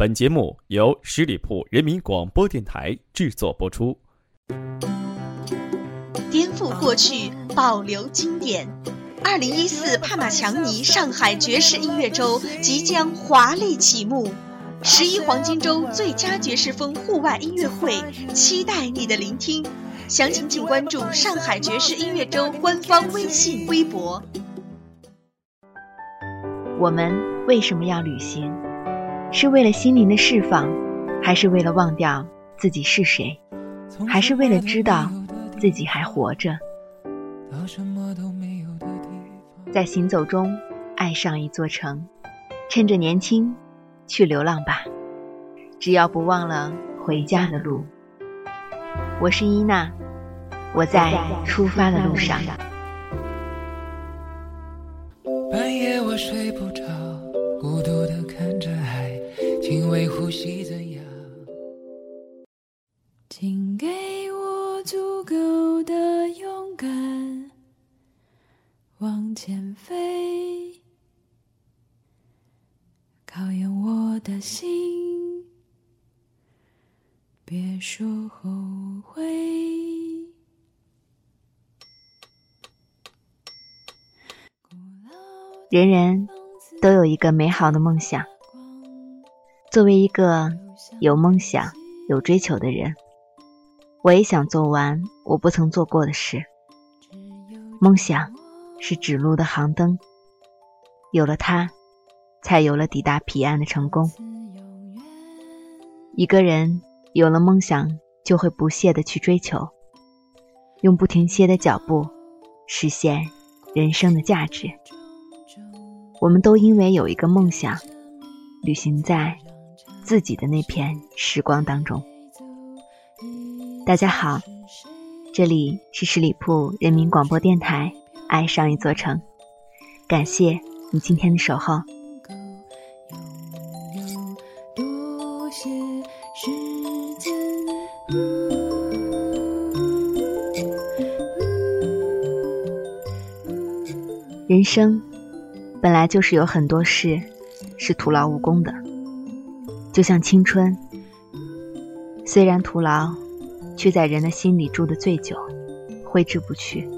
本节目由十里铺人民广播电台制作播出。颠覆过去，保留经典。二零一四帕玛强尼上海爵士音乐周即将华丽启幕，十一黄金周最佳爵士风户外音乐会，期待你的聆听。详情请关注上海爵士音乐周官方微信、微博。我们为什么要旅行？是为了心灵的释放，还是为了忘掉自己是谁？还是为了知道自己还活着？在行走中爱上一座城，趁着年轻去流浪吧，只要不忘了回家的路。我是伊娜，我在出发的路上。为呼吸怎样？请给我足够的勇敢，往前飞，考验我的心，别说后悔。人人都有一个美好的梦想。作为一个有梦想、有追求的人，我也想做完我不曾做过的事。梦想是指路的航灯，有了它，才有了抵达彼岸的成功。一个人有了梦想，就会不懈的去追求，用不停歇的脚步实现人生的价值。我们都因为有一个梦想，旅行在。自己的那片时光当中，大家好，这里是十里铺人民广播电台，爱上一座城，感谢你今天的守候。人生本来就是有很多事是徒劳无功的。就像青春，虽然徒劳，却在人的心里住得最久，挥之不去。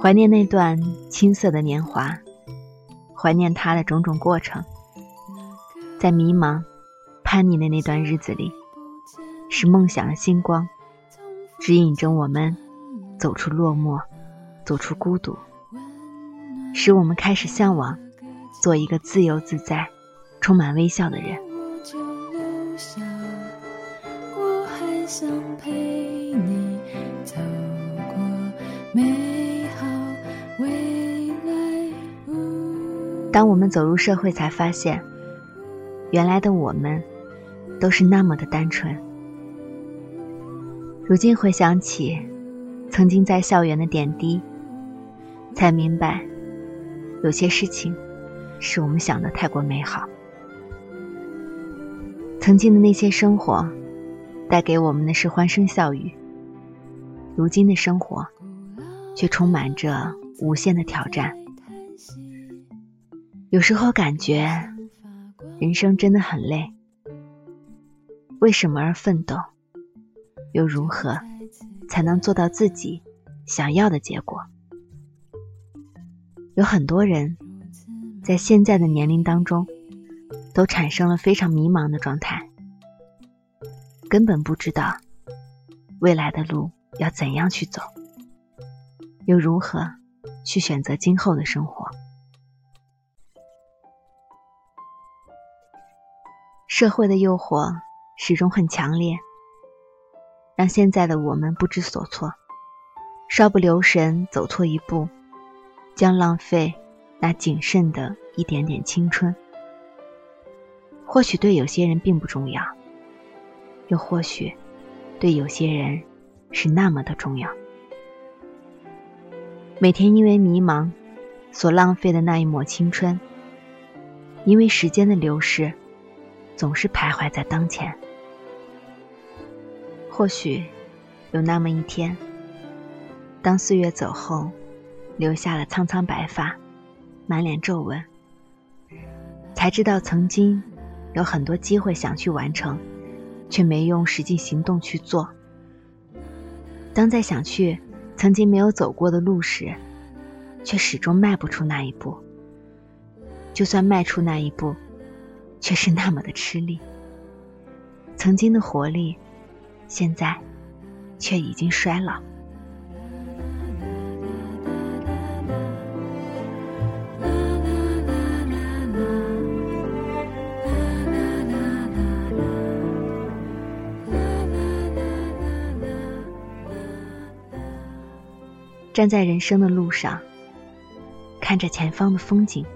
怀念那段青涩的年华，怀念它的种种过程。在迷茫、叛逆的那段日子里，是梦想的星光，指引着我们走出落寞，走出孤独，使我们开始向往做一个自由自在。充满微笑的人。当我们走入社会，才发现，原来的我们都是那么的单纯。如今回想起曾经在校园的点滴，才明白，有些事情是我们想的太过美好。曾经的那些生活，带给我们的是欢声笑语。如今的生活，却充满着无限的挑战。有时候感觉，人生真的很累。为什么而奋斗？又如何才能做到自己想要的结果？有很多人，在现在的年龄当中。都产生了非常迷茫的状态，根本不知道未来的路要怎样去走，又如何去选择今后的生活。社会的诱惑始终很强烈，让现在的我们不知所措，稍不留神走错一步，将浪费那仅剩的一点点青春。或许对有些人并不重要，又或许对有些人是那么的重要。每天因为迷茫所浪费的那一抹青春，因为时间的流逝，总是徘徊在当前。或许有那么一天，当岁月走后，留下了苍苍白发，满脸皱纹，才知道曾经。有很多机会想去完成，却没用实际行动去做。当在想去曾经没有走过的路时，却始终迈不出那一步。就算迈出那一步，却是那么的吃力。曾经的活力，现在却已经衰老。站在人生的路上，看着前方的风景，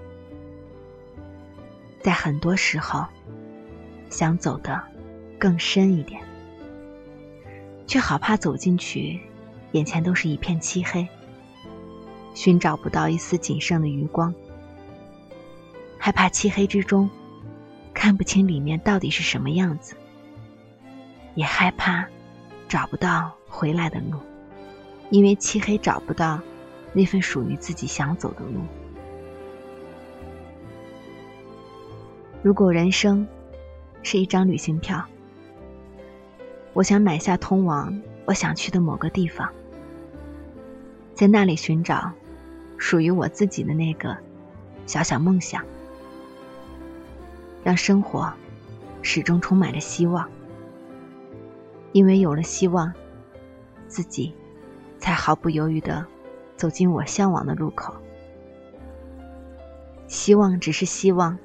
在很多时候想走得更深一点，却好怕走进去，眼前都是一片漆黑，寻找不到一丝仅剩的余光，害怕漆黑之中看不清里面到底是什么样子，也害怕找不到回来的路。因为漆黑找不到那份属于自己想走的路。如果人生是一张旅行票，我想买下通往我想去的某个地方，在那里寻找属于我自己的那个小小梦想，让生活始终充满着希望。因为有了希望，自己。才毫不犹豫的走进我向往的路口。希望只是希望，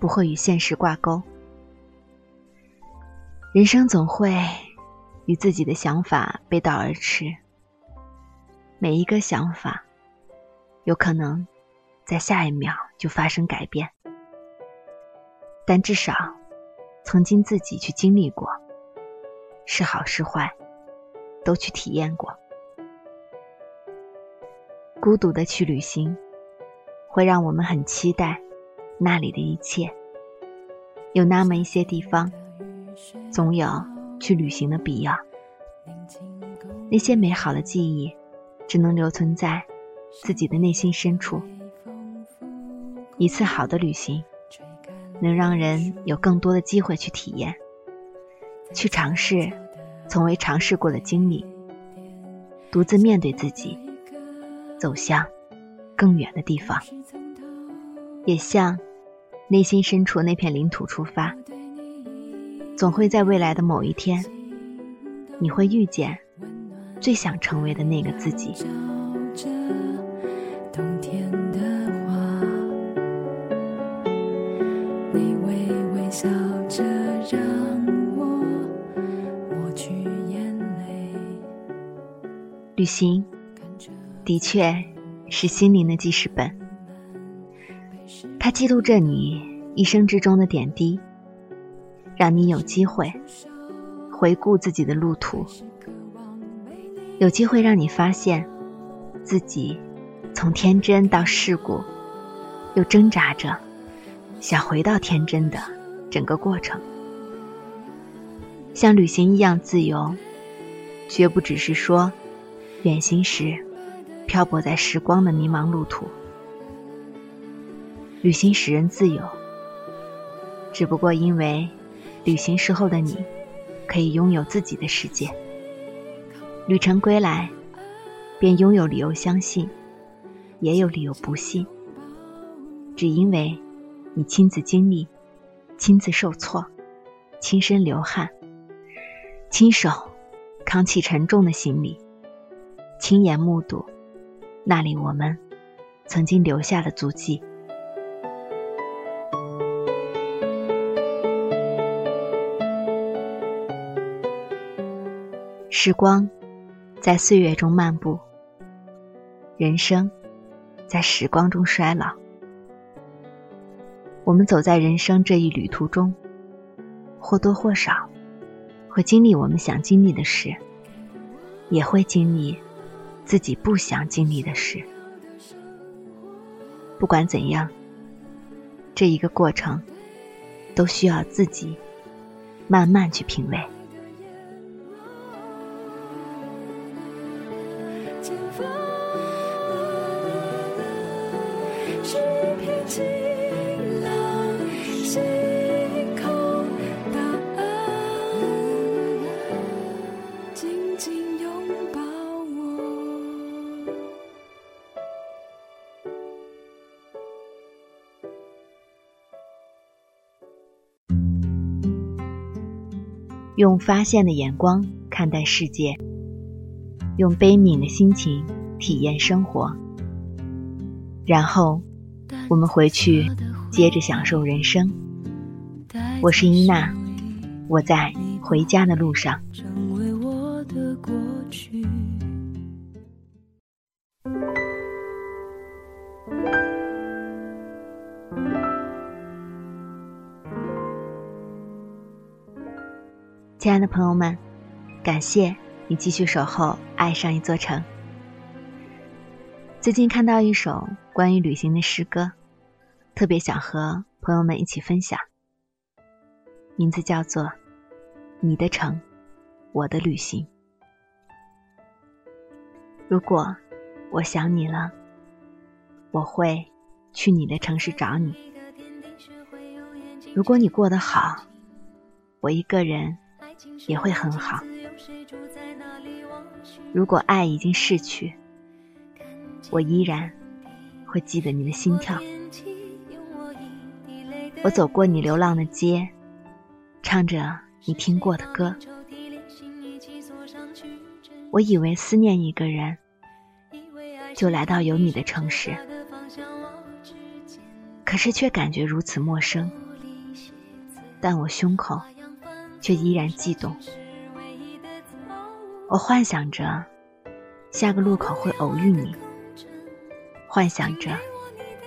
不会与现实挂钩。人生总会与自己的想法背道而驰。每一个想法，有可能在下一秒就发生改变，但至少曾经自己去经历过，是好是坏。都去体验过，孤独的去旅行，会让我们很期待那里的一切。有那么一些地方，总有去旅行的必要。那些美好的记忆，只能留存在自己的内心深处。一次好的旅行，能让人有更多的机会去体验，去尝试。从未尝试过的经历，独自面对自己，走向更远的地方，也向内心深处那片领土出发。总会在未来的某一天，你会遇见最想成为的那个自己。旅行的确是心灵的记事本，它记录着你一生之中的点滴，让你有机会回顾自己的路途，有机会让你发现自己从天真到世故，又挣扎着想回到天真的整个过程。像旅行一样自由，绝不只是说。远行时，漂泊在时光的迷茫路途。旅行使人自由，只不过因为旅行时候的你，可以拥有自己的世界。旅程归来，便拥有理由相信，也有理由不信。只因为你亲自经历，亲自受挫，亲身流汗，亲手扛起沉重的行李。亲眼目睹那里我们曾经留下的足迹。时光在岁月中漫步，人生在时光中衰老。我们走在人生这一旅途中，或多或少会经历我们想经历的事，也会经历。自己不想经历的事，不管怎样，这一个过程都需要自己慢慢去品味。用发现的眼光看待世界，用悲悯的心情体验生活，然后我们回去接着享受人生。我是伊娜，我在回家的路上。亲爱的朋友们，感谢你继续守候爱上一座城。最近看到一首关于旅行的诗歌，特别想和朋友们一起分享。名字叫做《你的城，我的旅行》。如果我想你了，我会去你的城市找你。如果你过得好，我一个人。也会很好。如果爱已经逝去，我依然会记得你的心跳。我走过你流浪的街，唱着你听过的歌。我以为思念一个人，就来到有你的城市，可是却感觉如此陌生。但我胸口。却依然悸动。我幻想着下个路口会偶遇你，幻想着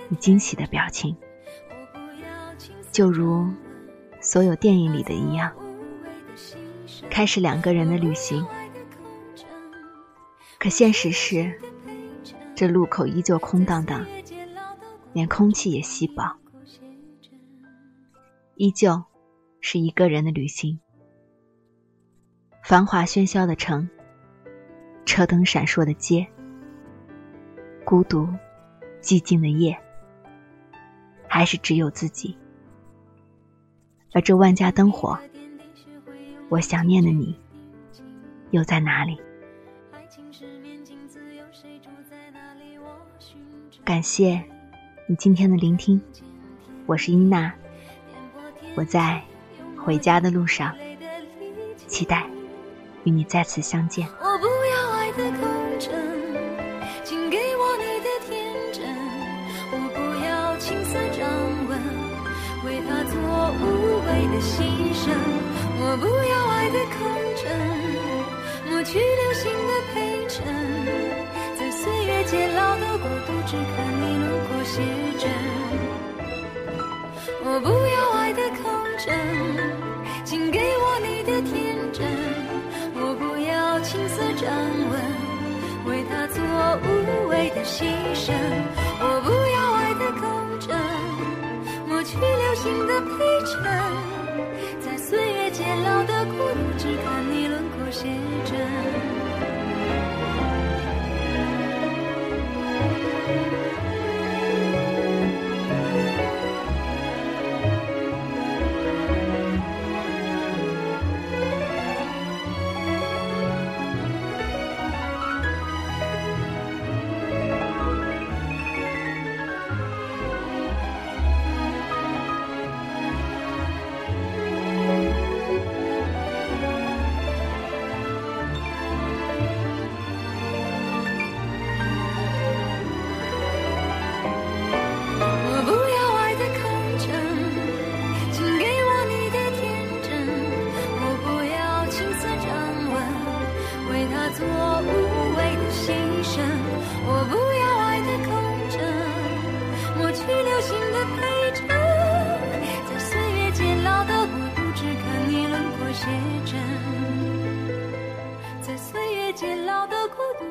你惊喜的表情，就如所有电影里的一样，开始两个人的旅行。可现实是，这路口依旧空荡荡，连空气也稀薄，依旧是一个人的旅行。繁华喧嚣的城，车灯闪烁的街，孤独寂静的夜，还是只有自己。而这万家灯火，我想念的你，又在哪里？感谢你今天的聆听，我是伊娜，我在回家的路上，期待。与你再次相见。我不要爱的空城，请给我你的天真。我不要青涩掌纹，为他做无谓的牺牲。我不要爱的空城，抹去流星的陪衬，在岁月渐老的国度，只看你轮廓写真。我不要爱的空城，请给我你的天真。青涩掌纹，为他做无谓的牺牲。我不要爱的钩针，抹去流星的陪衬，在岁月渐老的孤独，只看你轮廓写真。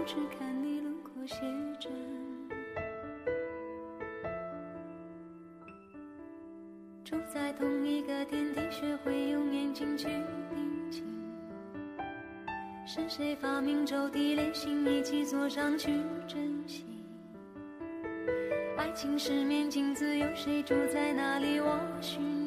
只看你轮廓写真住在同一个天地，学会用眼睛去定情。是谁发明周地连心，一起坐上去珍惜？爱情是面镜子，有谁住在那里？我寻。